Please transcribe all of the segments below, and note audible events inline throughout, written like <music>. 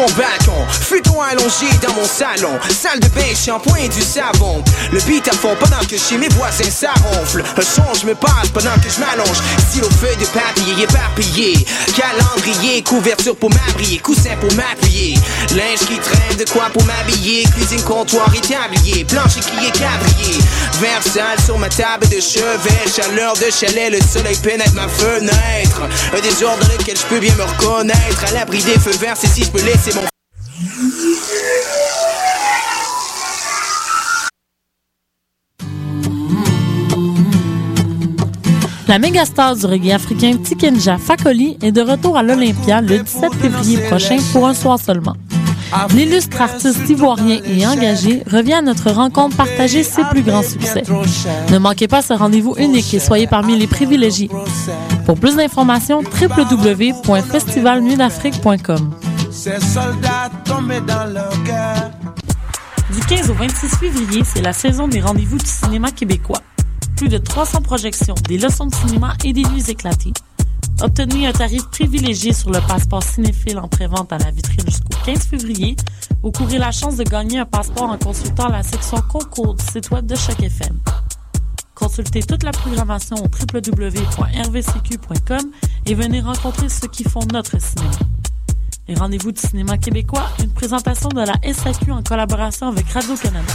mon balcon. Futon allongé dans mon salon. Salle de bain, shampoing du savon. Le beat à fond pendant que chez mes voisins ça ronfle. Un son, je me passe pendant que je m'allonge. Stylo feuille de papier éparpillé. Calendrier, couverture pour m'abrier. Coussin pour m'appuyer. Linge qui traîne, de quoi pour m'habiller. Cuisine, comptoir et tablier. Plancher qui est quadrillé. Verre sale sur ma table de chevet. Chaleur de chalet, le soleil pénètre ma fenêtre. Un désordre dans lequel je peux bien me reconnaître. À l'abri des feux verts, c'est si je peux laisser La méga star du reggae africain Tikenja Fakoli est de retour à l'Olympia le 17 février prochain pour un soir seulement. L'illustre artiste ivoirien et engagé revient à notre rencontre partager ses plus grands succès. Ne manquez pas ce rendez-vous unique et soyez parmi les privilégiés. Pour plus d'informations, www.festivalnuitdafrique.com. Du 15 au 26 février, c'est la saison des rendez-vous du cinéma québécois. Plus de 300 projections, des leçons de cinéma et des nuits éclatées. Obtenez un tarif privilégié sur le passeport cinéphile en prévente à la vitrine jusqu'au 15 février ou courez la chance de gagner un passeport en consultant la section concours du site web de chaque FM. Consultez toute la programmation au www.rvcq.com et venez rencontrer ceux qui font notre cinéma. Les rendez-vous du cinéma québécois, une présentation de la SAQ en collaboration avec Radio-Canada.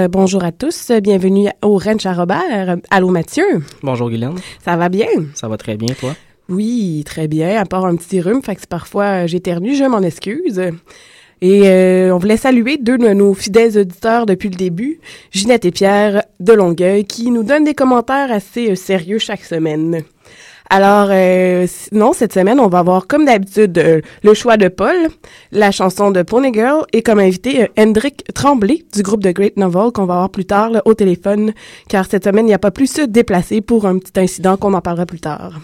Alors, euh, bonjour à tous. Bienvenue au Ranch à Robert. Allô, Mathieu. Bonjour Guylaine. Ça va bien? Ça va très bien, toi? Oui, très bien. À part un petit rhume, fait que parfois j'éternue, je m'en excuse. Et euh, on voulait saluer deux de nos fidèles auditeurs depuis le début, Ginette et Pierre de Longueuil, qui nous donnent des commentaires assez euh, sérieux chaque semaine. Alors, euh, non, cette semaine, on va avoir comme d'habitude euh, le choix de Paul, la chanson de Pony Girl et comme invité euh, Hendrik Tremblay du groupe de Great Novel qu'on va avoir plus tard là, au téléphone, car cette semaine, il n'y a pas plus se déplacer pour un petit incident qu'on en parlera plus tard.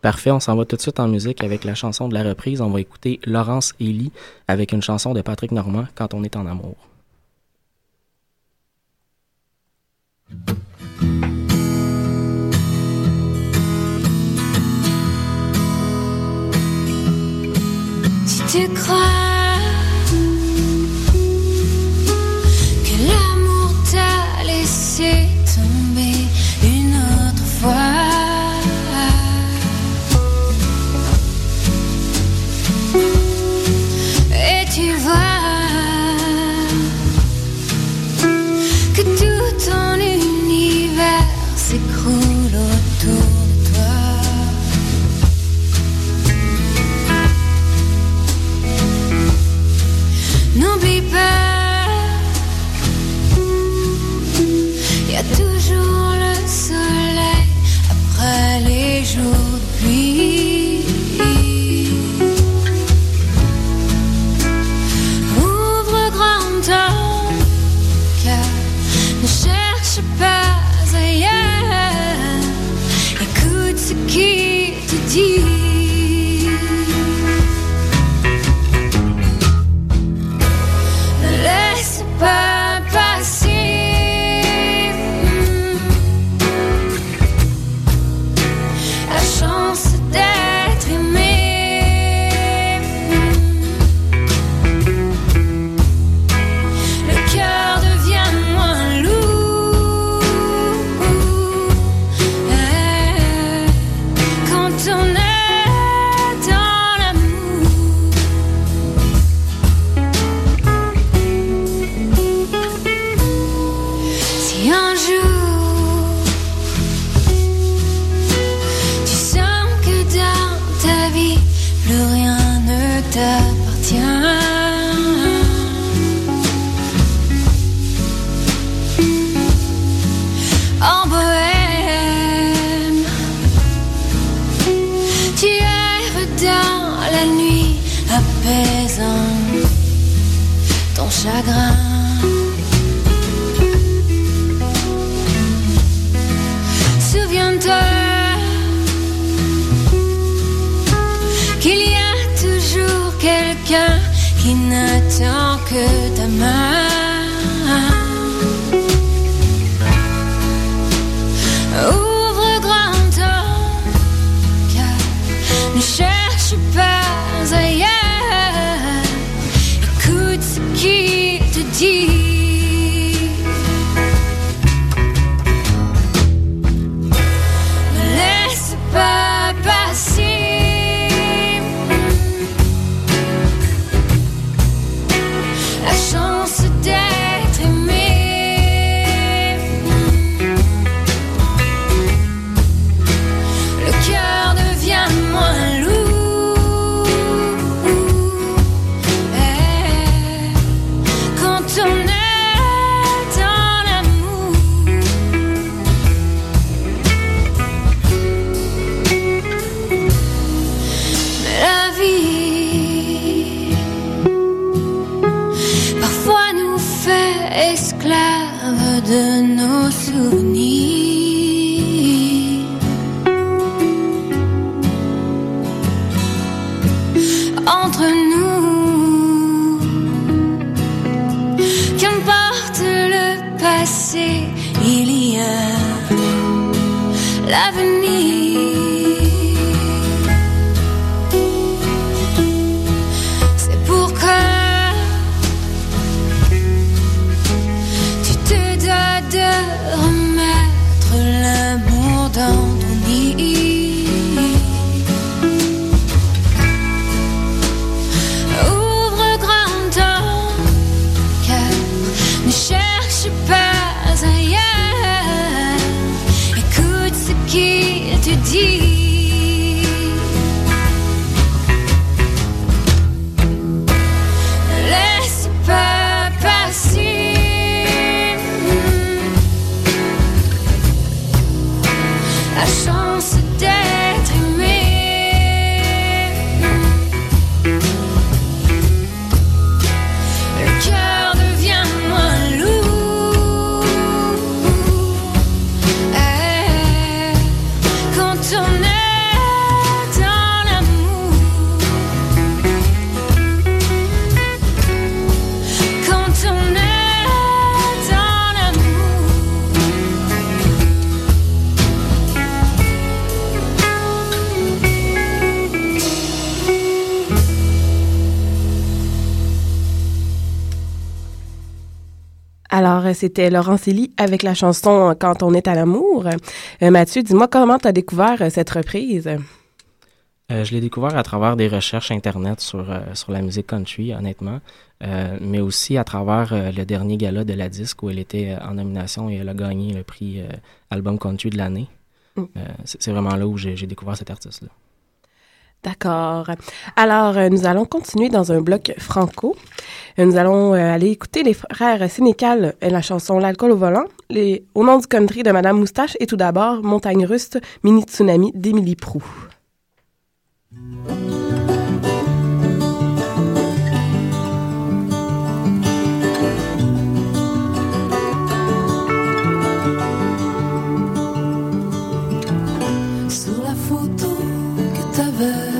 Parfait, on s'en va tout de suite en musique avec la chanson de la reprise. On va écouter Laurence Elie avec une chanson de Patrick Normand, Quand on est en amour. Tu crois que l'amour t'a laissé tomber une autre fois, N'oublie pas, il y a toujours le soleil après les jours la chance d'être c'était Laurence Elie avec la chanson euh, Quand on est à l'amour. Euh, Mathieu, dis-moi comment tu as découvert euh, cette reprise? Euh, je l'ai découvert à travers des recherches Internet sur, euh, sur la musique country, honnêtement, Euh, mais aussi à travers euh, le dernier gala de la disque où elle était euh, en nomination et elle a gagné le prix euh, Album Country de l'année. Mm. Euh, c'est vraiment là où j'ai j'ai découvert cet artiste-là. D'accord. Alors, euh, nous allons continuer dans un bloc franco. Euh, nous allons euh, aller écouter les frères Sénécal et la chanson L'alcool au volant, les, au nom du country de Madame Moustache et tout d'abord Montagne Russe, Mini Tsunami d'Émilie Prou. Sur la photo que t'avais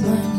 passe,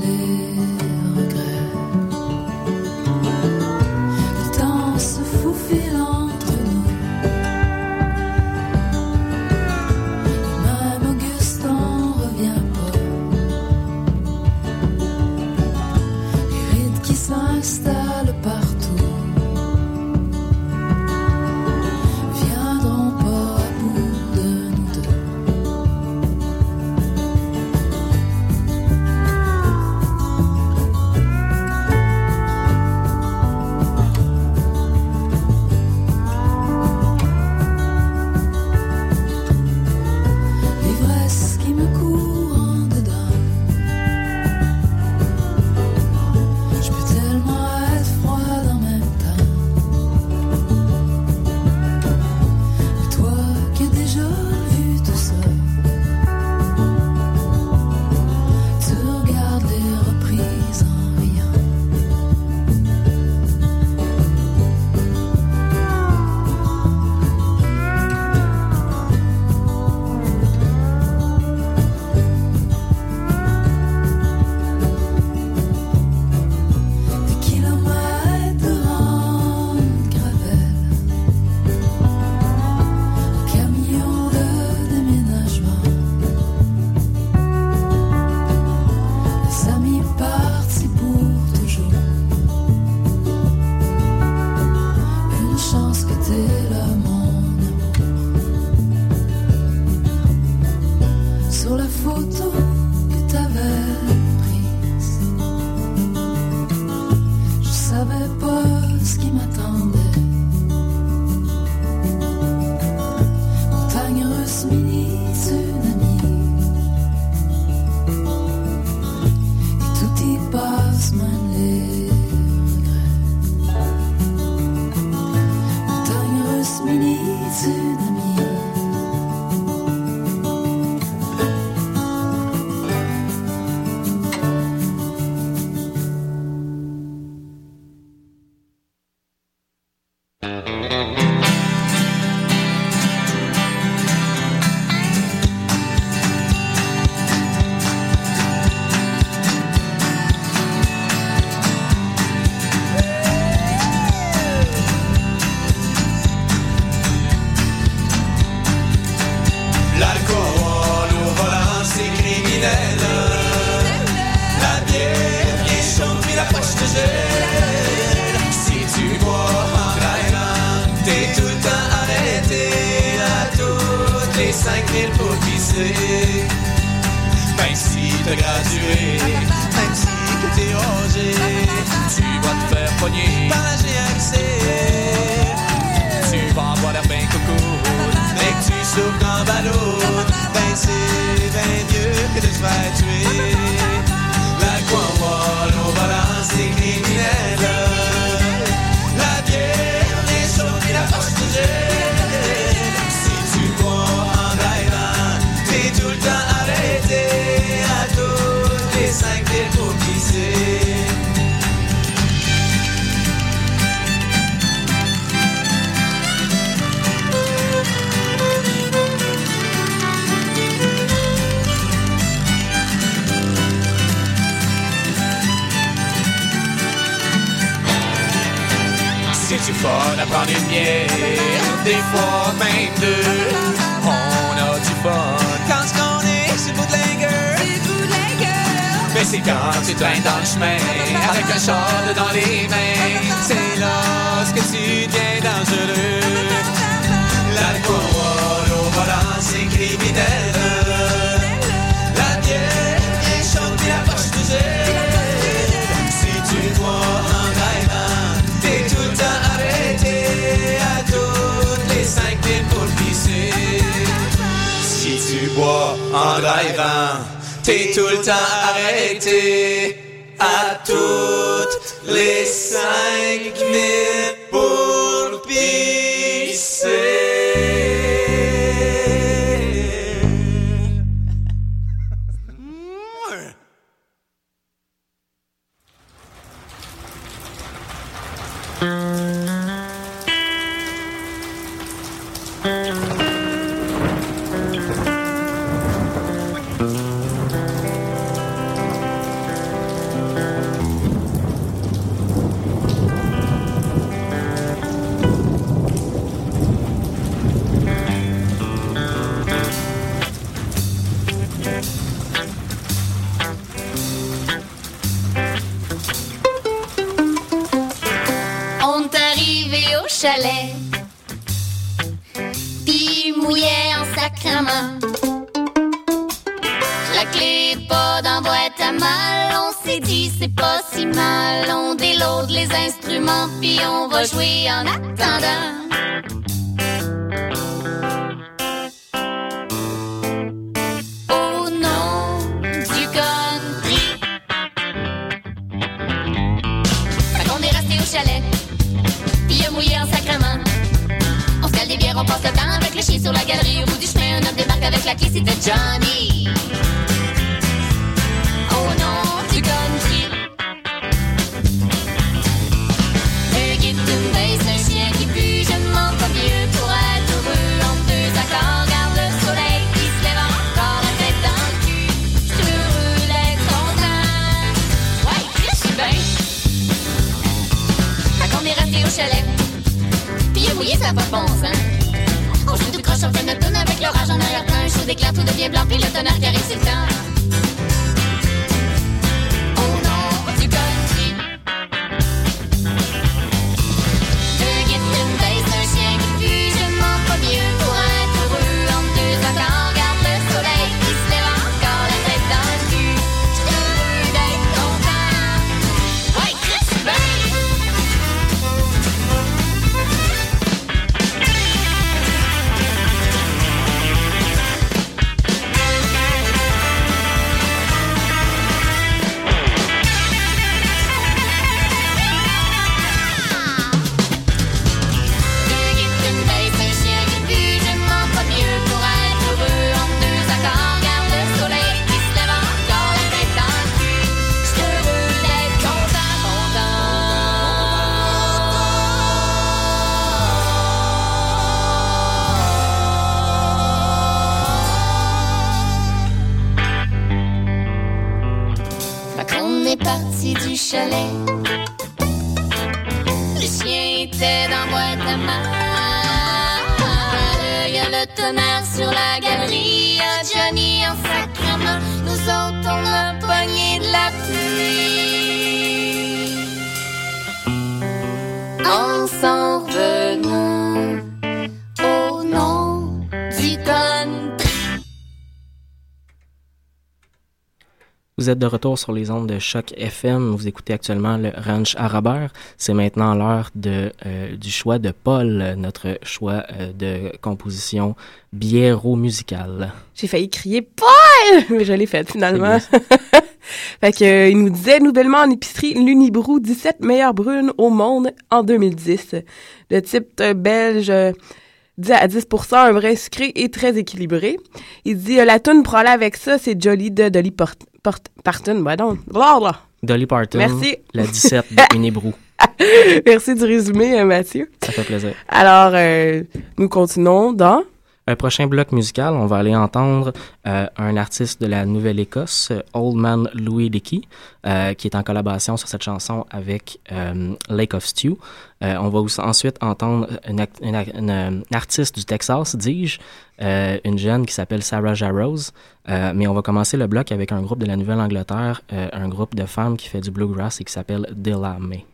Quand tu traînes dans le chemin avec un short dans les mains, c'est lorsque tu deviens dangereux. L'alcool au volant, c'est criminel. La bière est chaude et la poche de. Si tu bois un en rêvant, t'es tout le temps arrêté à toutes les cinq minutes pour pisser. Si tu bois un en rêvant, T'es tout le temps arrêté à toutes les cinq minutes. au chalet. Il a euh, mouillé en sacrement. On se des bières, on passe le temps avec le chien sur la galerie. Au bout du chemin, un homme débarque avec la clé, c'était Johnny. éclate, tout devient blanc, puis le tonnerre qui arrive, c'est le temps. autres, on a de la pluie. En au nom du. Vous êtes de retour sur les ondes de choc FM. Vous écoutez actuellement le Ranch à C'est maintenant l'heure euh, du choix de Paul, notre choix euh, de composition biéro musicale. J'ai failli crier Paul. Mais <laughs> je l'ai fait finalement. <laughs> fait que, euh, il nous disait nouvellement en épicerie l'Unibrou 17 meilleures brunes au monde en 2010. Le type euh, belge euh, dit à 10% un vrai sucré et très équilibré. Il dit euh, la tune pour aller avec ça, c'est Jolly de Dolly Port Port Parton. Bah donc, blablabla. Dolly Parton, Merci. la 17 de <laughs> Unibrou. Merci du résumé, euh, Mathieu. Ça fait plaisir. Alors, euh, nous continuons dans Un prochain bloc musical, on va aller entendre euh, un artiste de la Nouvelle-Écosse, euh, Old Man Louis Dickey, euh, qui est en collaboration sur cette chanson avec Lake of Stew. On va ensuite entendre une, artiste du Texas, dis-je, une jeune qui s'appelle Sarah Jarrows. Mais on va commencer le bloc avec un groupe de la Nouvelle-Angleterre, un groupe de femmes qui fait du bluegrass et qui s'appelle Dilla May.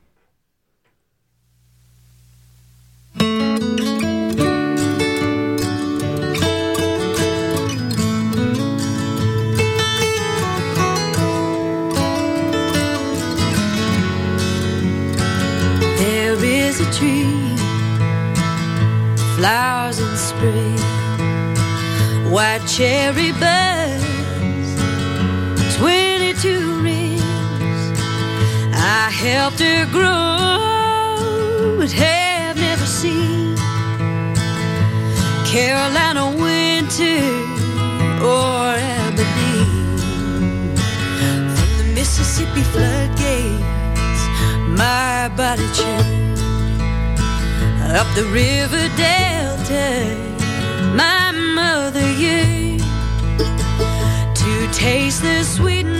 Flowers in spring, white cherry birds, 22 rings. I helped her grow, but have never seen Carolina winter or Aberdeen. From the Mississippi floodgates, my body churned up the river delta. My mother yearned to taste the sweetness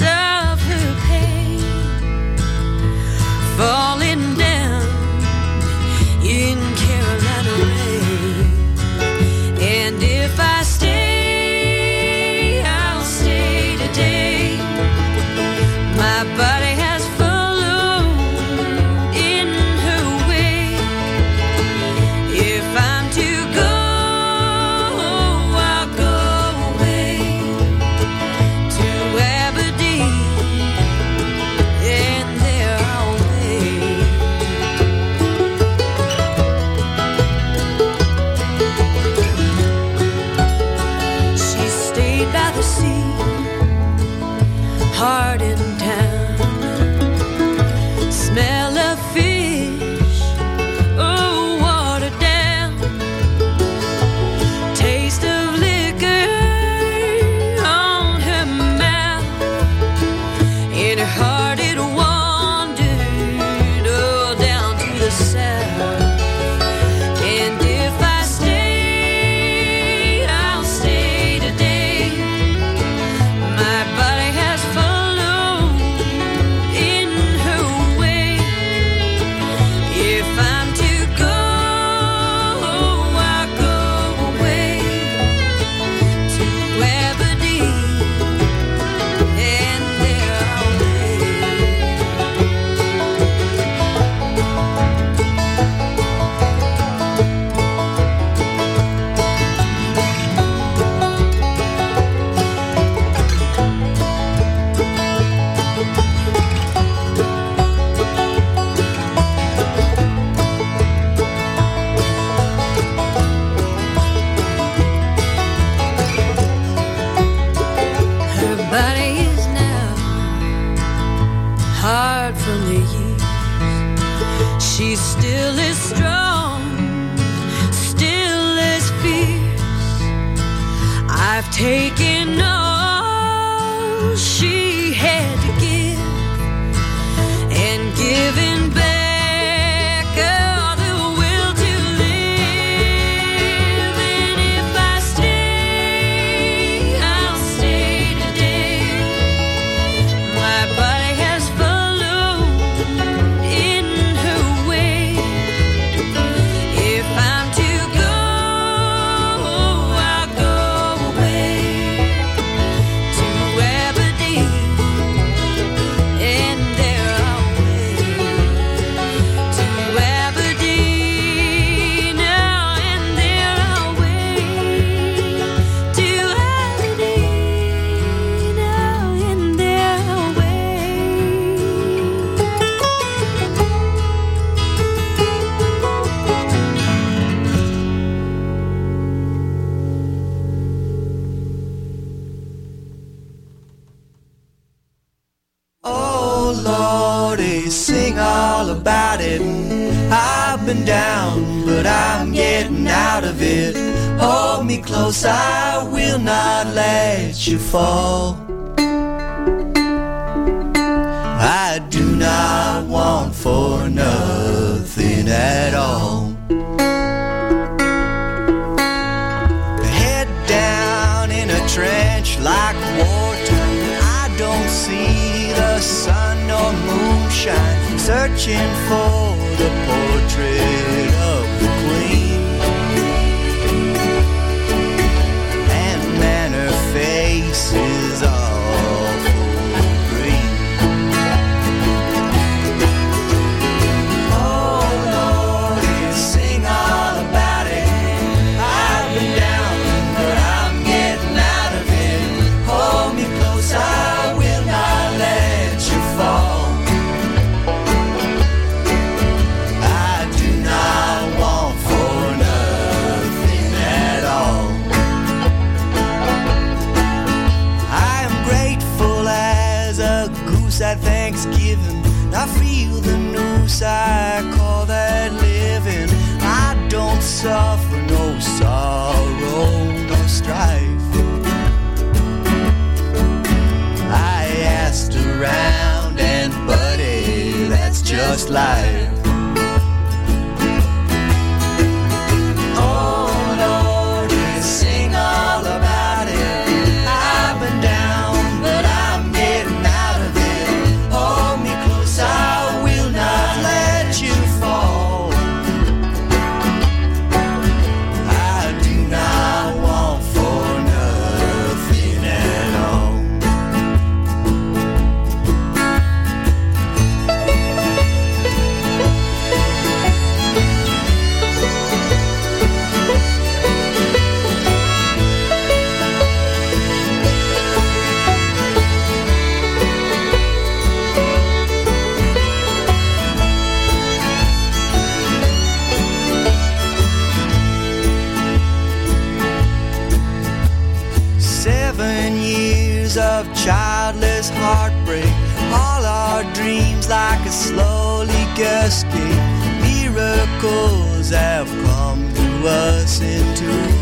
of her pain, falling let you fall. I do not want for nothing at all. Head down in a trench like water. I don't see the sun or moonshine searching for the portrait. suffer no sorrow, no strife. I asked around, and buddy, that's just life. escape. Miracles have come to us in two.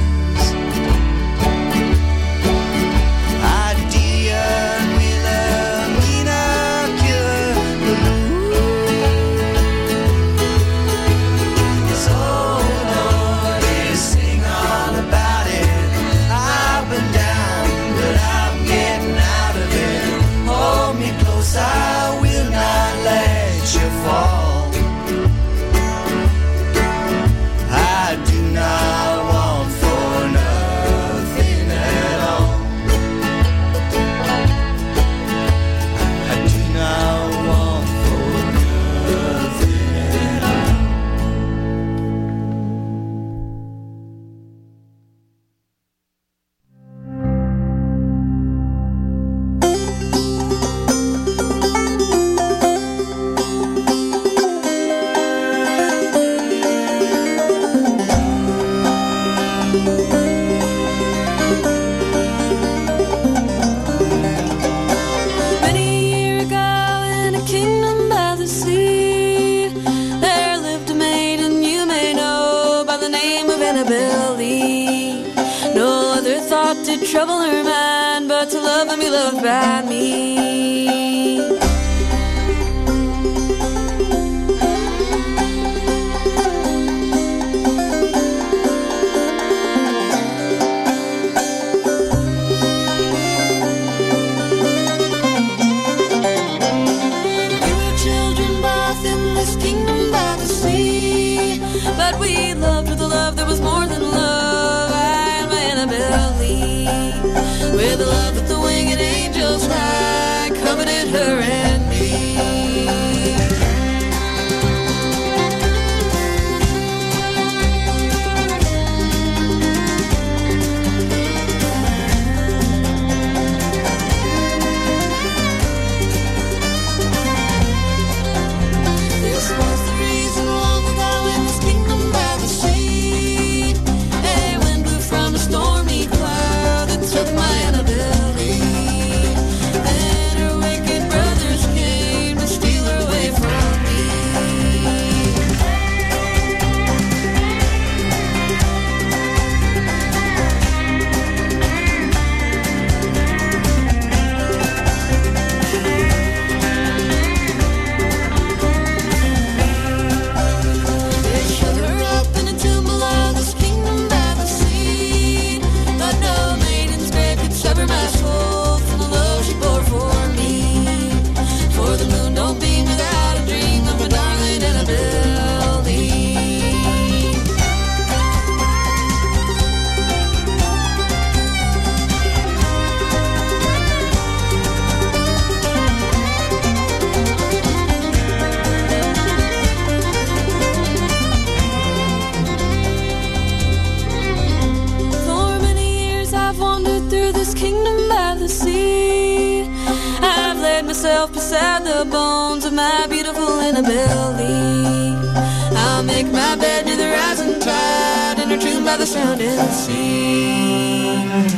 inside the bones of my beautiful inability. I'll make my bed near the rising tide, entertained by the sounding sea.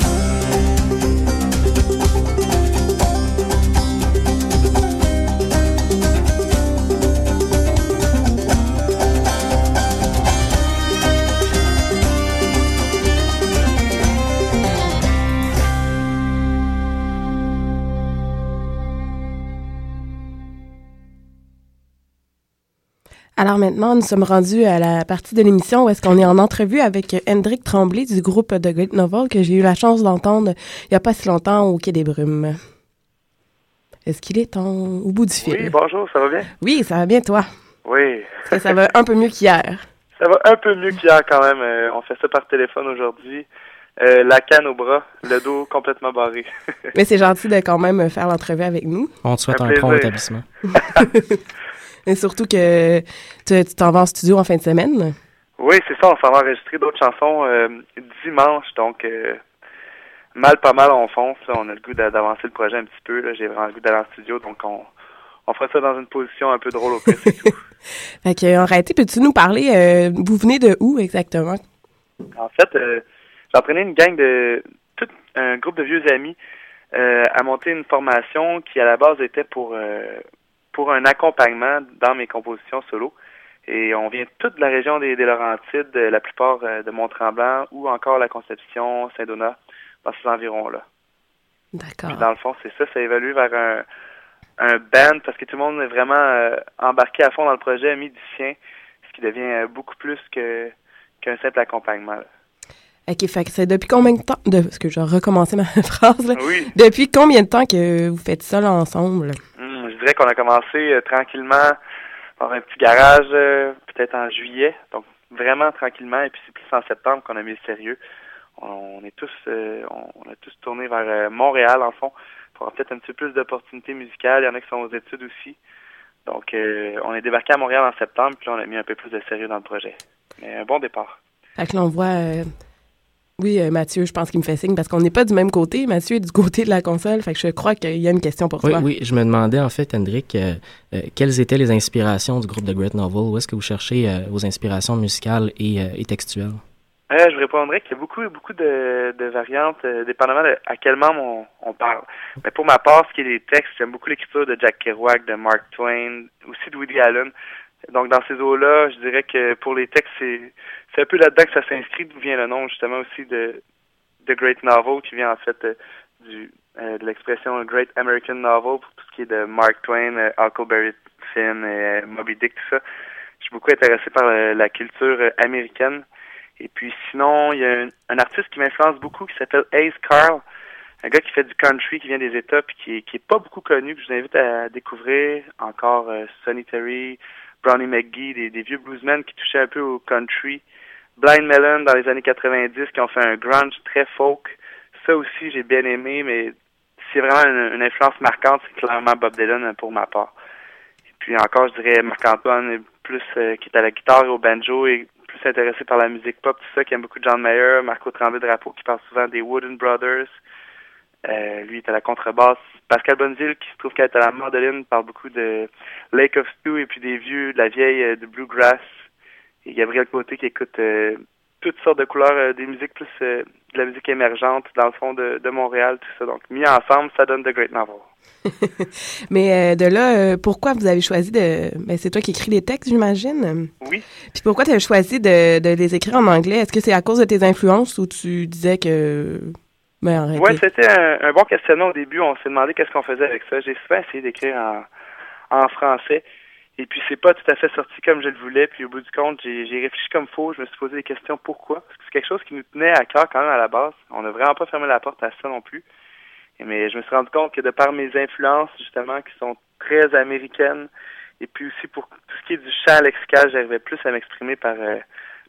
Alors maintenant, nous sommes rendus à la partie de l'émission où est-ce qu'on est en entrevue avec Hendrik Tremblay du groupe de Great Novel que j'ai eu la chance d'entendre il n'y a pas si longtemps au Quai des Brumes. Est-ce qu'il est en... au bout du fil? Oui, bonjour, ça va bien? Oui, ça va bien, toi? Oui. Ça va un peu mieux qu'hier? Ça va un peu mieux qu'hier quand même. Euh, on fait ça par téléphone aujourd'hui. Euh, la canne au bras, le dos complètement barré. Mais c'est gentil de quand même faire l'entrevue avec nous. On te souhaite Un un, prompt plaisir. <laughs> Et surtout que tu t'en vas en studio en fin de semaine. oui, c'est ça, on s'en va enregistrer d'autres chansons euh, dimanche, donc euh, mal pas mal on fonce. là. on a le goût d'a- d'avancer le projet un petit peu. là. J'ai vraiment le goût d'aller en studio, donc on, on fera ça dans une position un peu drôle au c'est tout. <laughs> Fait que, en réalité, peux-tu nous parler, euh, vous venez de où exactement? En fait, euh, j'entraînais une gang de tout un groupe de vieux amis euh, à monter une formation qui à la base était pour euh, pour un accompagnement dans mes compositions solo. Et on vient toute de la région des, des Laurentides, de la plupart euh, de Mont-Tremblant ou encore la Conception, Saint-Donat, dans ces environs-là. D'accord. dans le fond, c'est ça, ça évolue vers un, un band parce que tout le monde est vraiment euh, embarqué à fond dans le projet, sien, ce qui devient euh, beaucoup plus que qu'un simple accompagnement. là. OK, fait que c'est depuis combien de temps... De, parce que je recommencer ma <laughs> phrase, là. Oui. Depuis combien de temps que vous faites ça là, ensemble? Qu'on a commencé euh, tranquillement dans un petit garage, euh, peut-être en juillet, donc vraiment tranquillement, et puis c'est plus en septembre qu'on a mis le sérieux. On, est tous, euh, on, a tous tourné vers Montréal en fond pour avoir peut-être un petit peu plus d'opportunités musicales. Il y en a qui sont aux études aussi. Donc on est débarqué à Montréal en septembre, puis on a mis un peu plus de sérieux dans le projet. Mais un bon départ. Fait que là, on voit... Oui, euh, Mathieu, je pense qu'il me fait signe parce qu'on n'est pas du même côté. Mathieu est du côté de la console. Fait que je crois qu'il y a une question pour Oui, toi. oui, je me demandais en fait, Hendrik, euh, euh, quelles étaient les inspirations du groupe de Great Novel? Où est-ce que vous cherchez euh, vos inspirations musicales et, euh, et textuelles? Euh, je vous répondrais qu'il y a beaucoup, beaucoup de, de variantes, euh, dépendamment de à quel membre on, on parle. Mais pour ma part, ce qui est des textes, j'aime beaucoup l'écriture de Jack Kerouac, de Mark Twain, aussi de Woody Allen. Donc dans ces eaux-là, je dirais que pour les textes, c'est c'est un peu là-dedans que ça s'inscrit, d'où vient le nom justement aussi de The Great Novel, qui vient en fait euh, du euh, de l'expression Great American Novel pour tout ce qui est de Mark Twain, euh, Huckleberry Finn, euh, Moby Dick, tout ça. Je suis beaucoup intéressé par la culture américaine. Et puis sinon, il y a un, un artiste qui m'influence beaucoup qui s'appelle Ace Carl, un gars qui fait du country, qui vient des États, puis qui qui est pas beaucoup connu, que je vous invite à découvrir. Encore Sonny Terry, Brownie McGee, des, vieux bluesmen qui touchaient un peu au country. Blind Melon dans les années 90 qui ont fait un grunge très folk. Ça aussi, j'ai bien aimé, mais c'est vraiment une, influence marquante, c'est clairement Bob Dylan euh, pour ma part. Et puis encore, je dirais Marc-Antoine, plus euh, qui est à la guitare et au banjo et plus intéressé par la musique pop, tout ça, qui aime beaucoup John Mayer, Marco Tremblay-Drapeau qui parle souvent des Wooden Brothers. Euh, lui est à la contrebasse. Pascal Bonneville, qui se trouve qu'elle est à la mandoline, parle beaucoup de Lake of Stew et puis des vieux, de la vieille, euh, de Bluegrass. Et Gabriel Côté qui écoute euh, toutes sortes de couleurs, euh, des musiques plus de la musique émergente, dans le fond de, de Montréal, tout ça. Donc, mis ensemble, ça donne The Great Novel. <laughs> Mais de là, pourquoi vous avez choisi de... Ben, c'est toi qui écris les textes, j'imagine. Oui. Puis pourquoi tu as choisi de, de les écrire en anglais? Est-ce que c'est à cause de tes influences ou tu disais que... Ben, arrêtez. Ouais, c'était un, un bon questionnement au début. On s'est demandé qu'est-ce qu'on faisait avec ça. J'ai souvent essayé d'écrire en, en français. Et puis, c'est pas tout à fait sorti comme je le voulais. Puis, au bout du compte, j'ai réfléchi comme faux. Je me suis posé des questions pourquoi? Parce que c'est quelque chose qui nous tenait à cœur quand même à la base. On n'a vraiment pas fermé la porte à ça non plus. Mais je me suis rendu compte que de par mes influences, justement, qui sont très américaines, et puis aussi pour tout ce qui est du chant lexical, j'arrivais plus à m'exprimer par euh,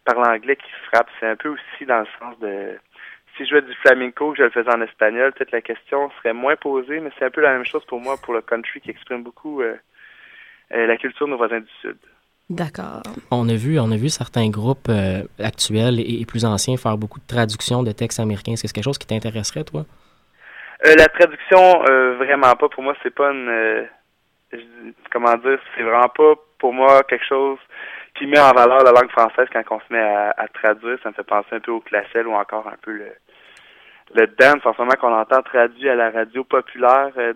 par l'anglais qui frappe. C'est un peu aussi dans le sens de si je jouais du flamenco, que je le faisais en espagnol, peut-être la question serait moins posée, mais c'est un peu la même chose pour moi pour le country qui exprime beaucoup euh, euh, la culture de nos voisins du Sud. D'accord. On a vu, on a vu certains groupes euh, actuels et, et plus anciens faire beaucoup de traductions de textes américains. Est-ce que c'est quelque chose qui t'intéresserait, toi? Euh, la traduction, euh, vraiment pas. Pour moi, c'est pas une. euh, comment dire, c'est vraiment pas pour moi quelque chose qui met en valeur la langue française quand on se met à, à traduire. Ça me fait penser un peu au classel ou encore un peu le, le dance en ce moment qu'on entend traduit à la radio populaire. Euh,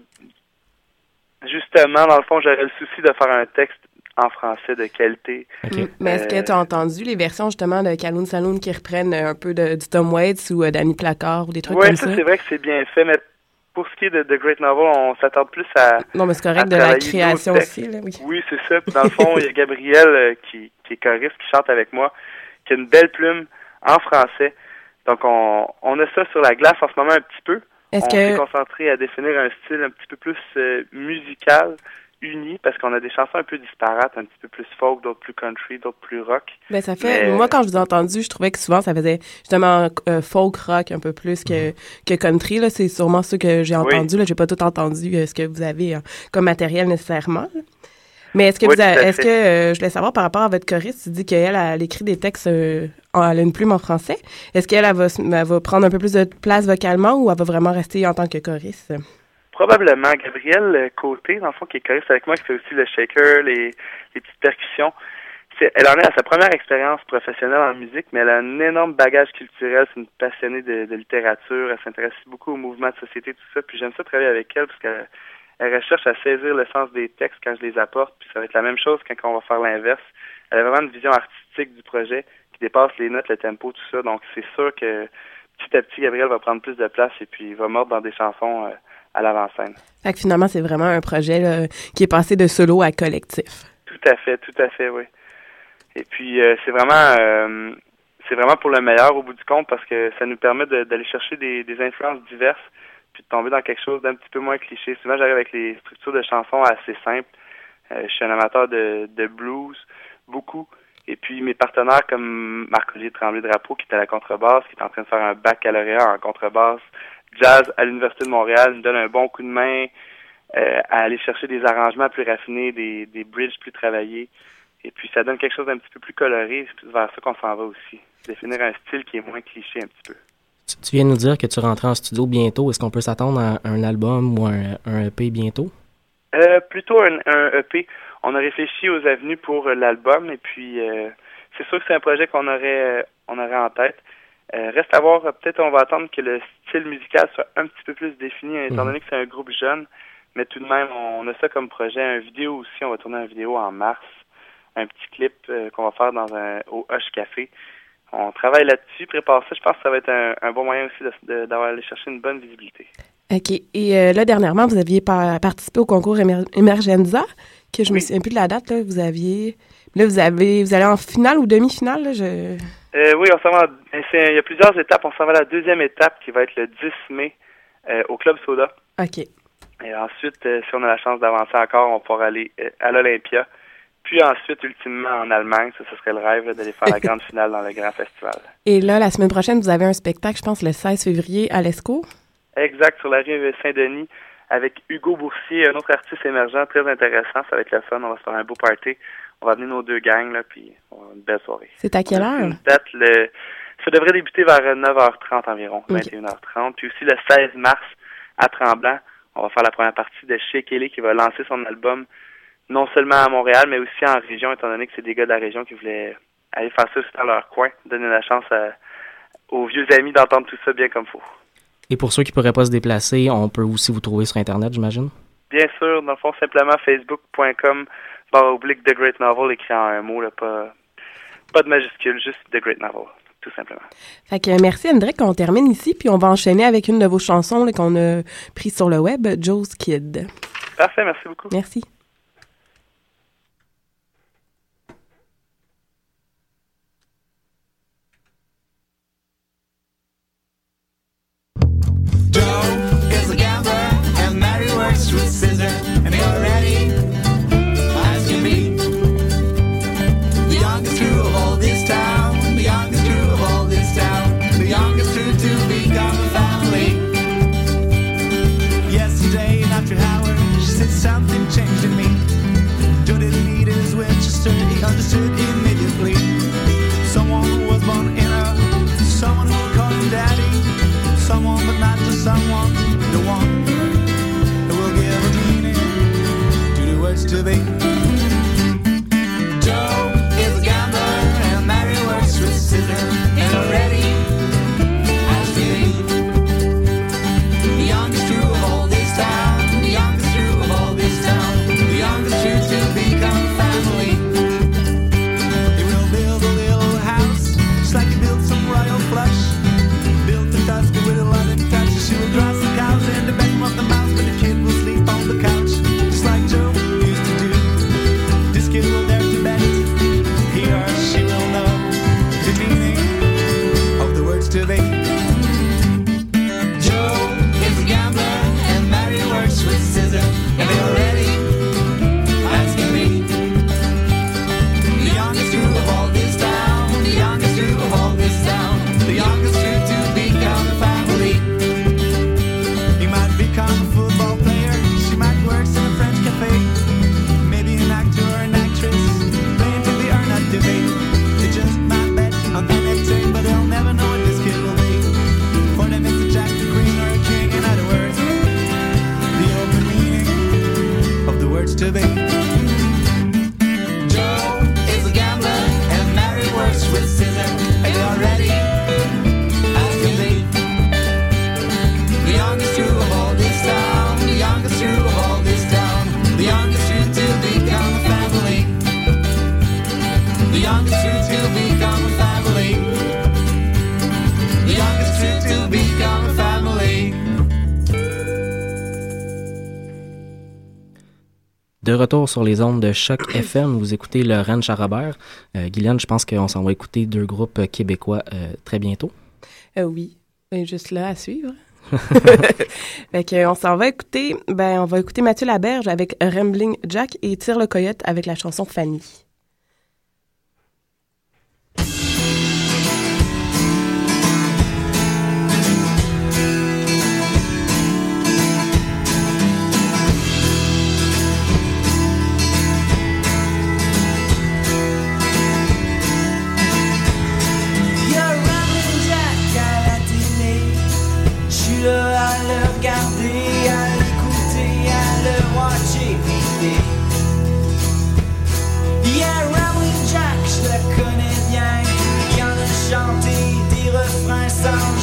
justement, dans le fond, j'aurais le souci de faire un texte en français de qualité. Mm. Mais est-ce que Euh, tu as entendu les versions justement de Kaloun Saloon qui reprennent un peu de, du Tom Waits ou euh, d'Annie Placard ou des trucs Oui, comme ça, ça? c'est vrai que c'est bien fait, mais pour ce qui est de The Great Novel, on s'attarde plus à. Non, mais c'est correct de la création aussi, là, oui. Oui, c'est ça. Puis dans le fond, il y a Gabriel euh, qui, qui est choriste, qui chante avec moi, qui a une belle plume en français. Donc, on, on a ça sur la glace en ce moment un petit peu. Est-ce on que- s'est concentré à définir un style un petit peu plus euh, musical, uni, parce qu'on a des chansons un peu disparates, un petit peu plus folk, d'autres plus country, d'autres plus rock. Ben, ça fait. Mais- Moi, quand je vous ai entendu, je trouvais que souvent, ça faisait justement euh, folk rock un peu plus que, que country. Là. C'est sûrement ce que j'ai Mhm. Oui. entendu. Là. J'ai pas tout entendu euh, ce que vous avez euh, comme matériel nécessairement. là. Mais est-ce que Oui, vous a- est-ce que euh, je voulais savoir par rapport à votre choriste, tu dis qu'elle elle écrit des textes, euh, en- elle a une plume en français. Est-ce qu'elle elle va, elle va prendre un peu plus de place vocalement ou elle va vraiment rester en tant que choriste? Probablement. Gabriel euh, Côté, dans le fond, qui est choriste avec moi, qui fait aussi le shaker, les, les petites percussions. C'est- elle en est à sa première expérience professionnelle en musique, mais elle a un énorme bagage culturel. C'est une passionnée de, de littérature. Elle s'intéresse beaucoup au mouvement de société, tout ça. Puis j'aime ça travailler avec elle parce qu'elle elle recherche à saisir le sens des textes quand je les apporte. Puis ça va être la même chose quand on va faire l'inverse. Elle a vraiment une vision artistique du projet qui dépasse les notes, le tempo, tout ça. Donc c'est sûr que petit à petit, Gabriel va prendre plus de place et puis il va mordre dans des chansons euh, à l'avant-scène. Fait que finalement, c'est vraiment un projet là, qui est passé de solo à collectif. Tout à fait, tout à fait, oui. Et puis euh, c'est vraiment euh, c'est vraiment pour le meilleur au bout du compte parce que ça nous permet de- d'aller chercher des, des influences diverses puis de tomber dans quelque chose d'un petit peu moins cliché. Souvent j'arrive avec les structures de chansons assez simples. Euh, je suis un amateur de, de blues, beaucoup. Et puis mes partenaires comme Marc-Olivier Tremblay-Drapeau qui est à la contrebasse, qui est en train de faire un baccalauréat en contrebasse, jazz à l'Université de Montréal, me donne un bon coup de main euh, à aller chercher des arrangements plus raffinés, des, des bridges plus travaillés. Et puis ça donne quelque chose d'un petit peu plus coloré, c'est vers ça qu'on s'en va aussi. Définir un style qui est moins cliché un petit peu. Tu, tu viens de nous dire que tu rentrais en studio bientôt. Est-ce qu'on peut s'attendre à un album ou un, un EP bientôt? Euh, plutôt un, un EP. On a réfléchi aux avenues pour euh, l'album et puis euh, c'est sûr que c'est un projet qu'on aurait euh, on aurait en tête. Euh, reste à voir, peut-être on va attendre que le style musical soit un petit peu plus défini, étant Mhm. donné que c'est un groupe jeune, mais tout de même, on a ça comme projet. Un vidéo aussi, on va tourner une vidéo en mars, un petit clip euh, qu'on va faire dans un au Hush Café. On travaille là-dessus, prépare ça. Je pense que ça va être un, un bon moyen aussi d'avoir aller chercher une bonne visibilité. OK. Et euh, là, dernièrement, vous aviez par- participé au concours Emer- Emergenza, que je me Oui. souviens plus de la date, là. Vous aviez. Là, vous avez. Vous allez en finale ou demi-finale, là? Je... Euh, oui, on s'en va. en- c'est- Il y a plusieurs étapes. On s'en va à la deuxième étape qui va être le 10 mai euh, au Club Soda. OK. Et ensuite, si on a la chance d'avancer encore, on pourra aller à l'Olympia. Puis ensuite, ultimement, en Allemagne, ça, ce serait le rêve d'aller faire la <laughs> grande finale dans le grand festival. Et là, la semaine prochaine, vous avez un spectacle, je pense, le 16 février à l'ESCO. Exact, sur la rive Saint-Denis, avec Hugo Boursier, un autre artiste émergent très intéressant. Ça va être le fun. On va se faire un beau party. On va venir nos deux gangs, là, puis on va avoir une belle soirée. C'est à quelle heure? Une date, le... ça devrait débuter vers euh, 9h30 environ, Ok. 21h30. Puis aussi le 16 mars, à Tremblant, on va faire la première partie de Chez Kelly qui va lancer son album non seulement à Montréal, mais aussi en région, étant donné que c'est des gars de la région qui voulaient aller faire ça aussi dans leur coin, donner la chance à- aux vieux amis d'entendre tout ça bien comme faut. Et pour ceux qui pourraient pas se déplacer, on peut aussi vous trouver sur Internet, j'imagine? Bien sûr, dans le fond, simplement facebook.com barre oblique The Great Novel, écrit en un mot, là, pas, pas de majuscule, juste The Great Novel, tout simplement. Fait que merci, Hendrik. On termine ici, puis on va enchaîner avec une de vos chansons qu'on a prises sur le web, Joe's Kid. Parfait, merci beaucoup. Merci. De retour sur les ondes de choc <clears throat> FM, vous écoutez le Ranch à Robert. Euh, Guylaine, je pense qu'on s'en va écouter deux groupes euh, québécois euh, très bientôt. Euh, oui, euh, juste là à suivre. <laughs> <laughs> fait on s'en va écouter, ben, on va écouter Mathieu Laberge avec Rambling Jack et Tire le Coyote avec la chanson Fanny. à le regarder, à l'écouter, à le watcher vider. Yeah, Rowling Jack, je le connais bien. Il y en a chanté des refrains sans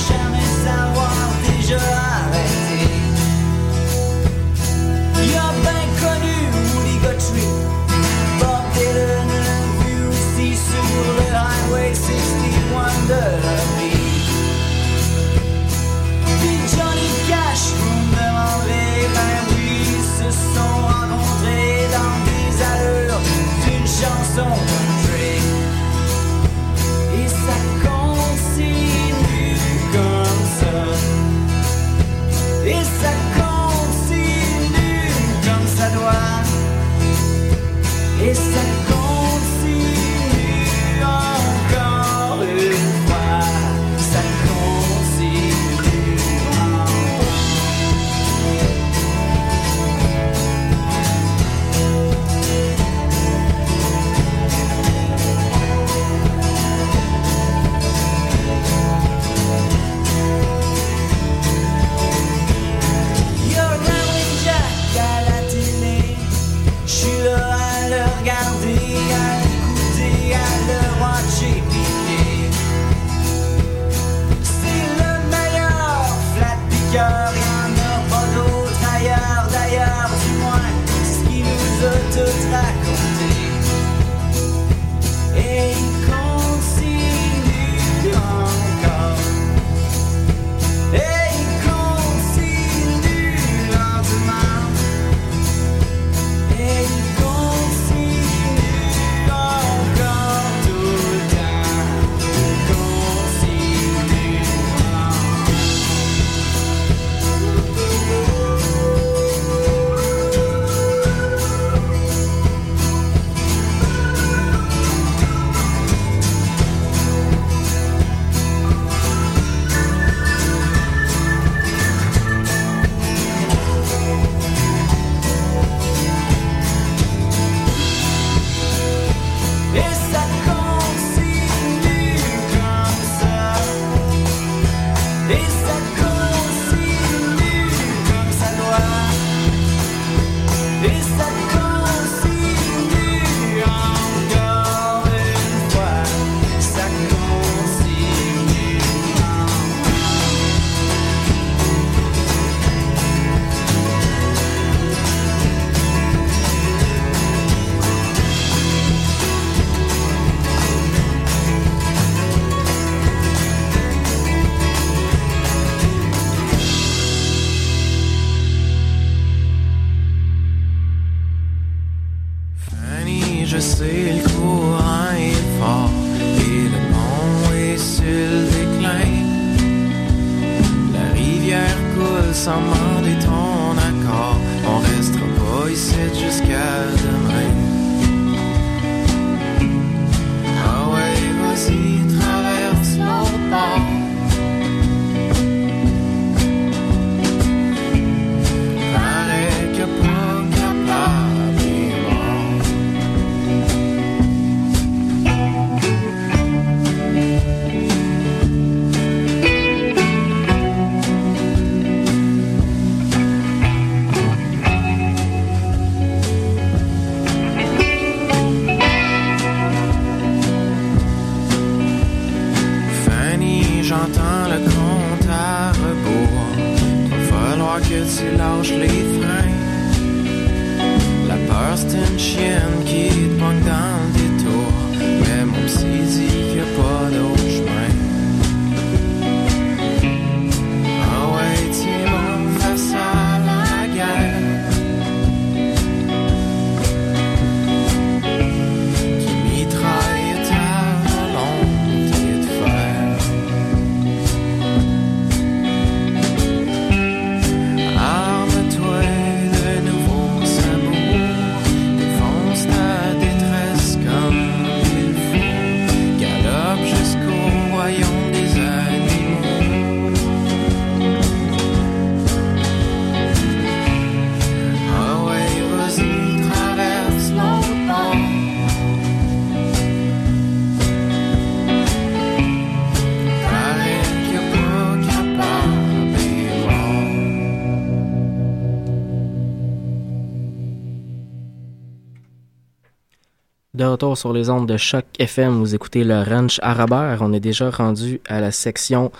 retour sur les ondes de Choc FM, vous écoutez le Ranch à Robert. On est déjà rendu à la section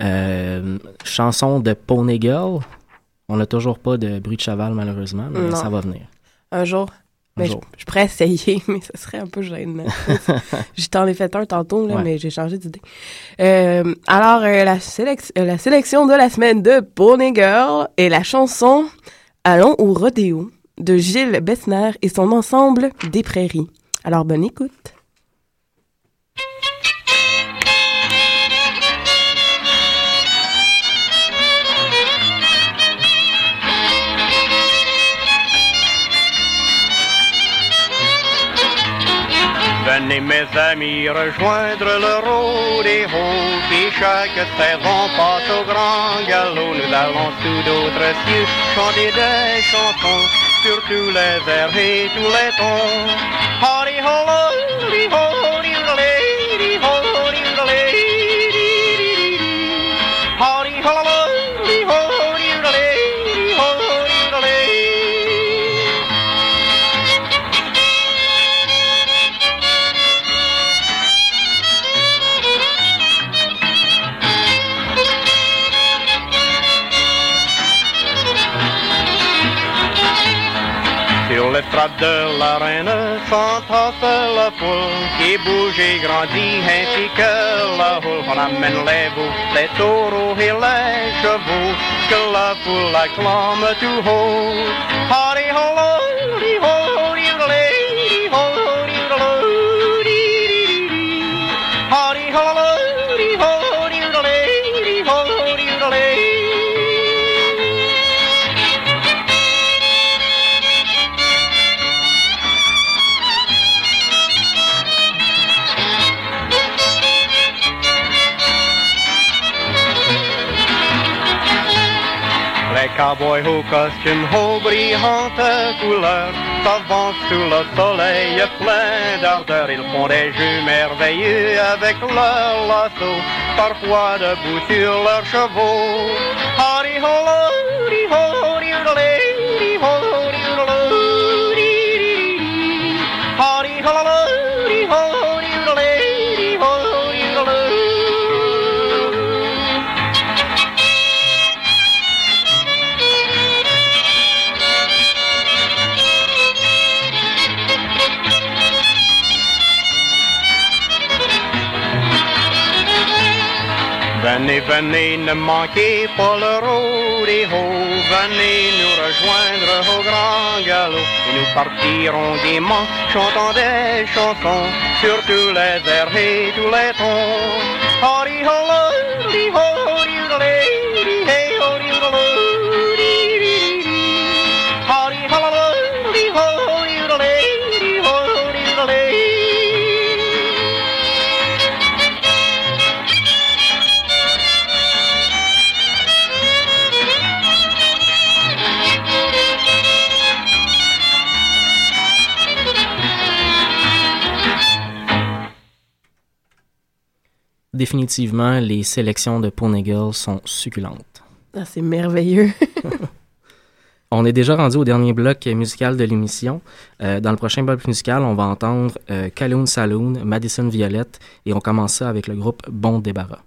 euh, chanson de Pony Girl. On n'a toujours pas de bruit de cheval, malheureusement, mais Non. ça va venir. Un jour. Un je, jour. je pourrais essayer, <laughs> mais ce serait un peu gênant. <laughs> je t'en ai fait un tantôt, là, Ouais. mais j'ai changé d'idée. Euh, alors, euh, la, sélec- euh, la sélection de la semaine de Pony Girl est la chanson Allons au rodéo de Gilles Bessner et son ensemble des prairies. Alors, bonne écoute. Venez mes amis rejoindre le rodéo qui chaque saison passe au grand galop. Nous allons sous d'autres cieux chanter des chansons sur tous les airs et tous les tons. Howdy ho, howdy ho, howdy ho, lady, howdy ho, lady. Howdy ho, L'estrade de l'arène s'entasse la foule qui bouge et grandit ainsi que la houle. On amène les veaux, les taureaux et les chevaux que la foule acclame tout haut. Ho, ho, Les cowboys au costume aux brillantes couleurs s'avancent sous le soleil plein d'ardeur. Ils font des jeux merveilleux avec leur lasso, parfois debout sur leurs chevaux. Venez, ne manquez pas le rodéo. Venez nous rejoindre au grand galop. Et nous partirons gaiement, chantant des chansons sur tous les airs et tous les tons. Howdy ho, howdy ho, Définitivement, les sélections de Pony Girl sont succulentes. Ah, c'est merveilleux. <laughs> On est déjà rendu au dernier bloc musical de l'émission. Euh, dans le prochain bloc musical, on va entendre euh, Calhoun Saloon, Madison Violette, et on commence ça avec le groupe Bon Débarras.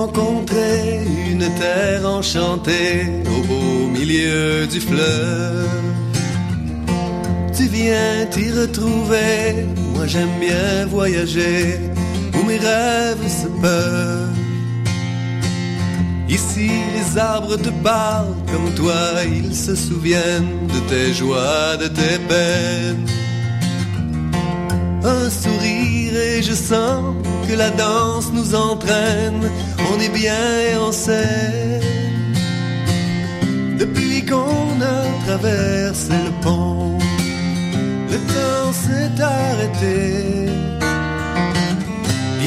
Fais rencontrer une terre enchantée au beau milieu du fleuve. Tu viens t'y retrouver, moi j'aime bien voyager où mes rêves se peuvent. Ici les arbres te parlent comme toi, ils se souviennent de tes joies, de tes peines. Un sourire et je sens que la danse nous entraîne, on est bien et on sait. Depuis qu'on a traversé le pont, le temps s'est arrêté.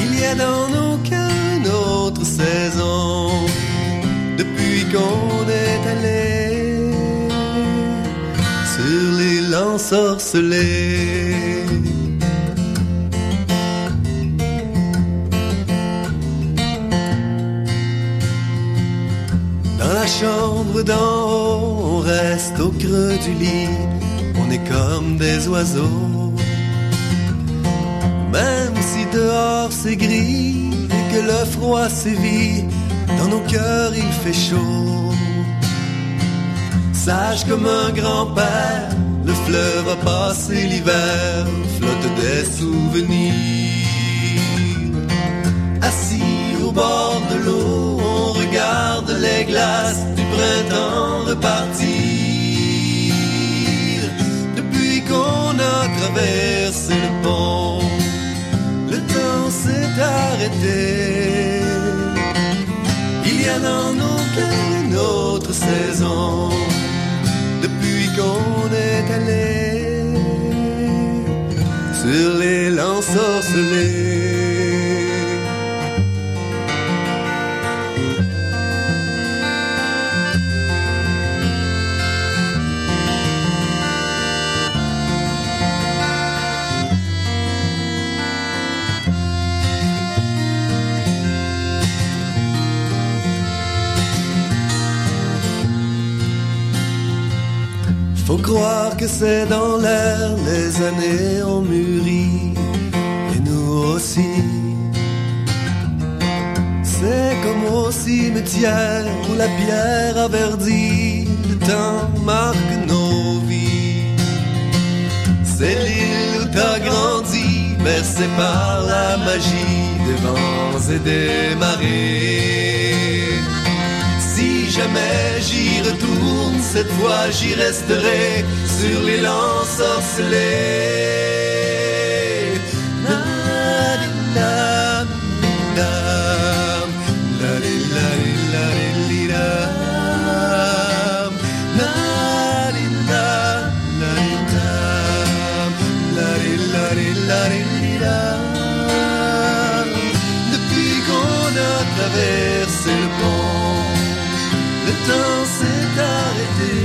Il y a dans nos autre saison, depuis qu'on est allé sur ensorcelée. Dans la chambre d'en haut, on reste au creux du lit, on est comme des oiseaux. Même si dehors c'est gris et que le froid sévit, dans nos cœurs il fait chaud. Sage comme un grand-père, le fleuve a passé l'hiver, flotte des souvenirs. Assis au bord de l'eau, les glaces du printemps repartir. Depuis qu'on a traversé le pont, le temps s'est arrêté. Il y a dans nos autre saison, depuis qu'on est allé sur les. Faut croire que c'est dans l'air, les années ont mûri, et nous aussi. C'est comme au cimetière où la pierre a verdi, le temps marque nos vies. C'est l'île où t'as grandi, bercé par la magie des vents et des marées. Jamais j'y retourne, cette fois j'y resterai sur les lances ensorcelées. Temps s'est arrêté.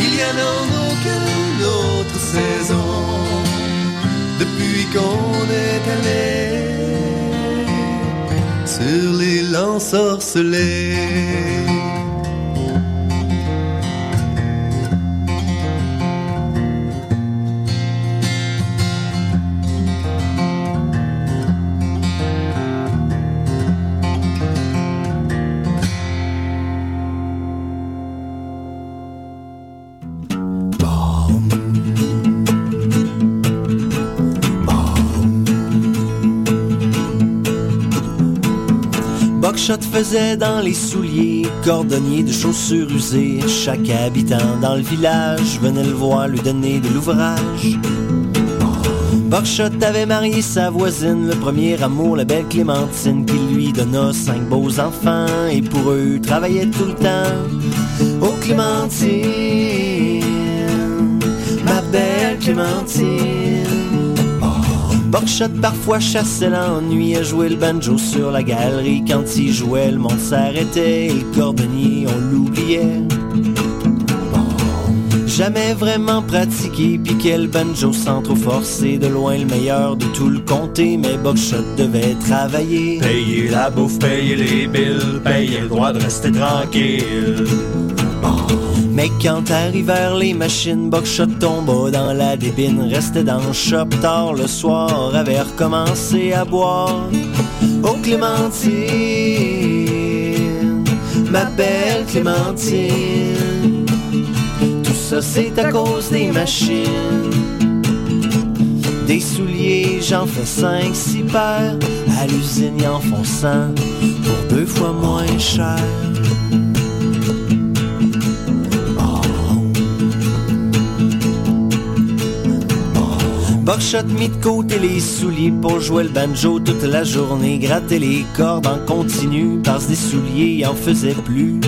Il y a dans nos cœurs une autre saison, depuis qu'on est allé sur ensorcelée. Buckshot faisait dans les souliers, cordonnier de chaussures usées. Chaque habitant dans le village venait le voir lui donner de l'ouvrage. Buckshot avait marié sa voisine, le premier amour, la belle Clémentine, qui lui donna cinq beaux enfants, et pour eux travaillait tout le temps. Oh Clémentine, ma belle Clémentine. Buckshot parfois chassait l'ennui à jouer le banjo sur la galerie. Quand il jouait, le monde s'arrêtait le cordonnier, on l'oubliait. Jamais vraiment pratiqué, puis quel banjo sans trop forcer. De loin le meilleur de tout le comté, mais Buckshot devait travailler. Payer la bouffe, payer les billes, payer le droit de rester tranquille. Mais quand arrivèrent les machines, Buckshot tomba dans la débine, restait dans le shop tard le soir, avait recommencé à boire. Oh Clémentine, ma belle Clémentine, tout ça c'est à cause des machines. Des souliers, j'en fais cinq, six paires, à l'usine ils en font pour deux fois moins cher. Buckshot mis de côté les souliers pour jouer le banjo toute la journée, gratter les cordes en continu parce des souliers en faisaient plus.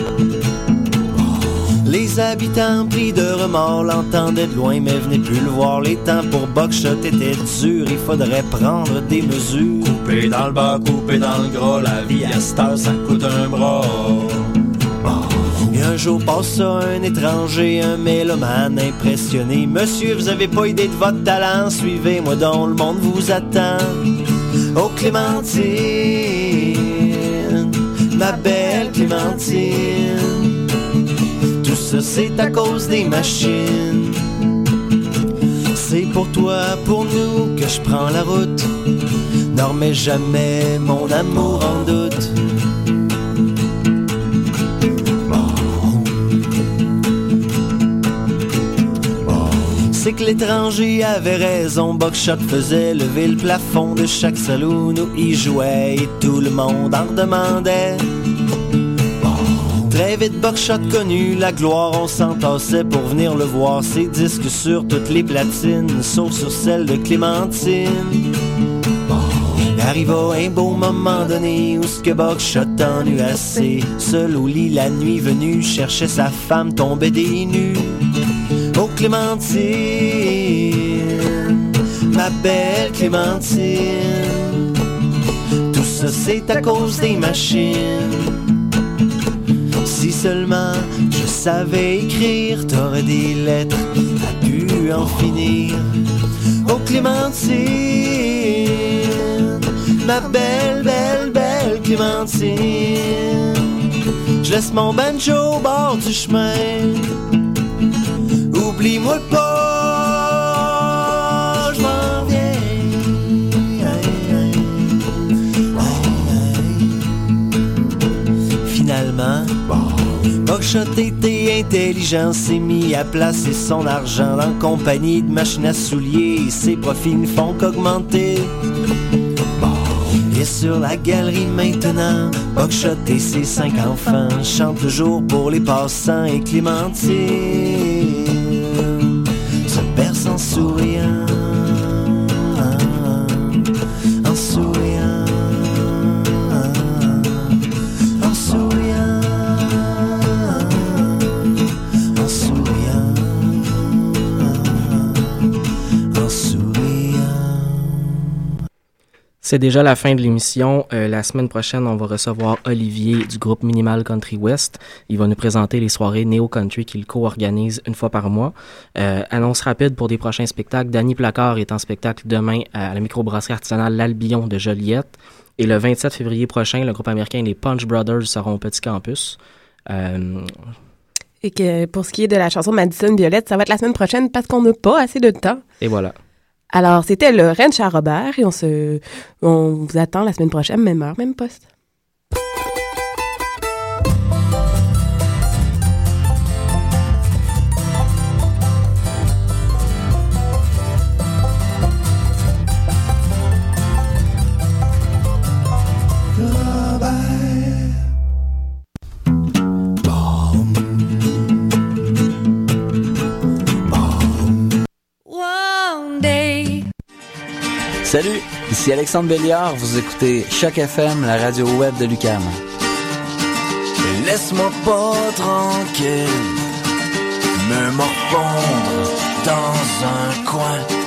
Les habitants pris de remords l'entendaient de loin mais venaient plus le voir. Les temps pour Buckshot étaient durs, il faudrait prendre des mesures. Coupé dans le bas, coupé dans le gras, la vie à cette heure, ça coûte un bras. Jour passa un étranger, un mélomane impressionné. Monsieur, vous avez pas idée de votre talent, suivez-moi dans le monde vous attend. Oh Clémentine, ma belle Clémentine, tout ça c'est à cause des machines. C'est pour toi, pour nous que je prends la route. Ne remets jamais mon amour en doute. L'étranger avait raison, Buckshot faisait lever le plafond de chaque saloon où il jouait et tout le monde en demandait. Très vite, Buckshot connu la gloire, on s'entassait pour venir le voir. Ses disques sur toutes les platines, sauf sur celle de Clémentine. Arriva un beau moment donné où ce que Buckshot en assez. Seul au lit la nuit venue, cherchait sa femme tombait des nues. Oh Clémentine, ma belle Clémentine, tout ça c'est à cause des machines. Si seulement je savais écrire, t'aurais des lettres à pu en finir. Oh Clémentine, ma belle, belle, belle Clémentine, je laisse mon banjo au bord du chemin. Oublie-moi pas, je m'en viens. Finalement, Buckshot était intelligent, s'est mis à placer son argent en compagnie de machines à souliers ses profits ne font qu'augmenter. Et sur la galerie maintenant, Buckshot et ses cinq enfants chantent toujours pour les passants et Clémentine to C'est déjà la fin de l'émission. Euh, la semaine prochaine, on va recevoir Olivier du groupe Minimal Country West. Il va nous présenter les soirées Néo Country qu'il co-organise une fois par mois. Euh, annonce rapide pour des prochains spectacles. Danny Placard est en spectacle demain à la microbrasserie artisanale L'Albion de Joliette. Et le 27 février prochain, le groupe américain Les Punch Brothers seront au Petit Campus. Euh, Et que pour ce qui est de la chanson Madison Violette, ça va être la semaine prochaine parce qu'on n'a pas assez de temps. et voilà. Alors, c'était le à Robert et on se, on vous attend la semaine prochaine, même heure, même poste. Salut, ici Alexandre Béliard, vous écoutez Choc FM, la radio web de Lucam. Laisse-moi pas tranquille, me morfondre dans un coin.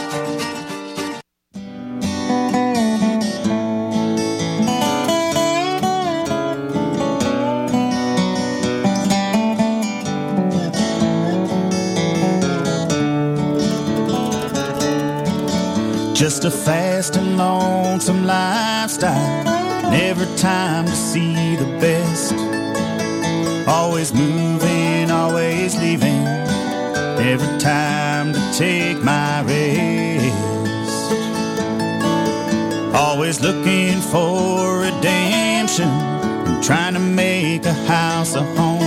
Just a fast and lonesome lifestyle. Never time to see the best. Always moving, always leaving. Every time to take my rest. Always looking for redemption. And trying to make a house a home.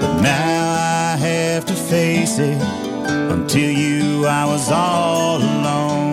But now I have to face it. Until you, I was all alone.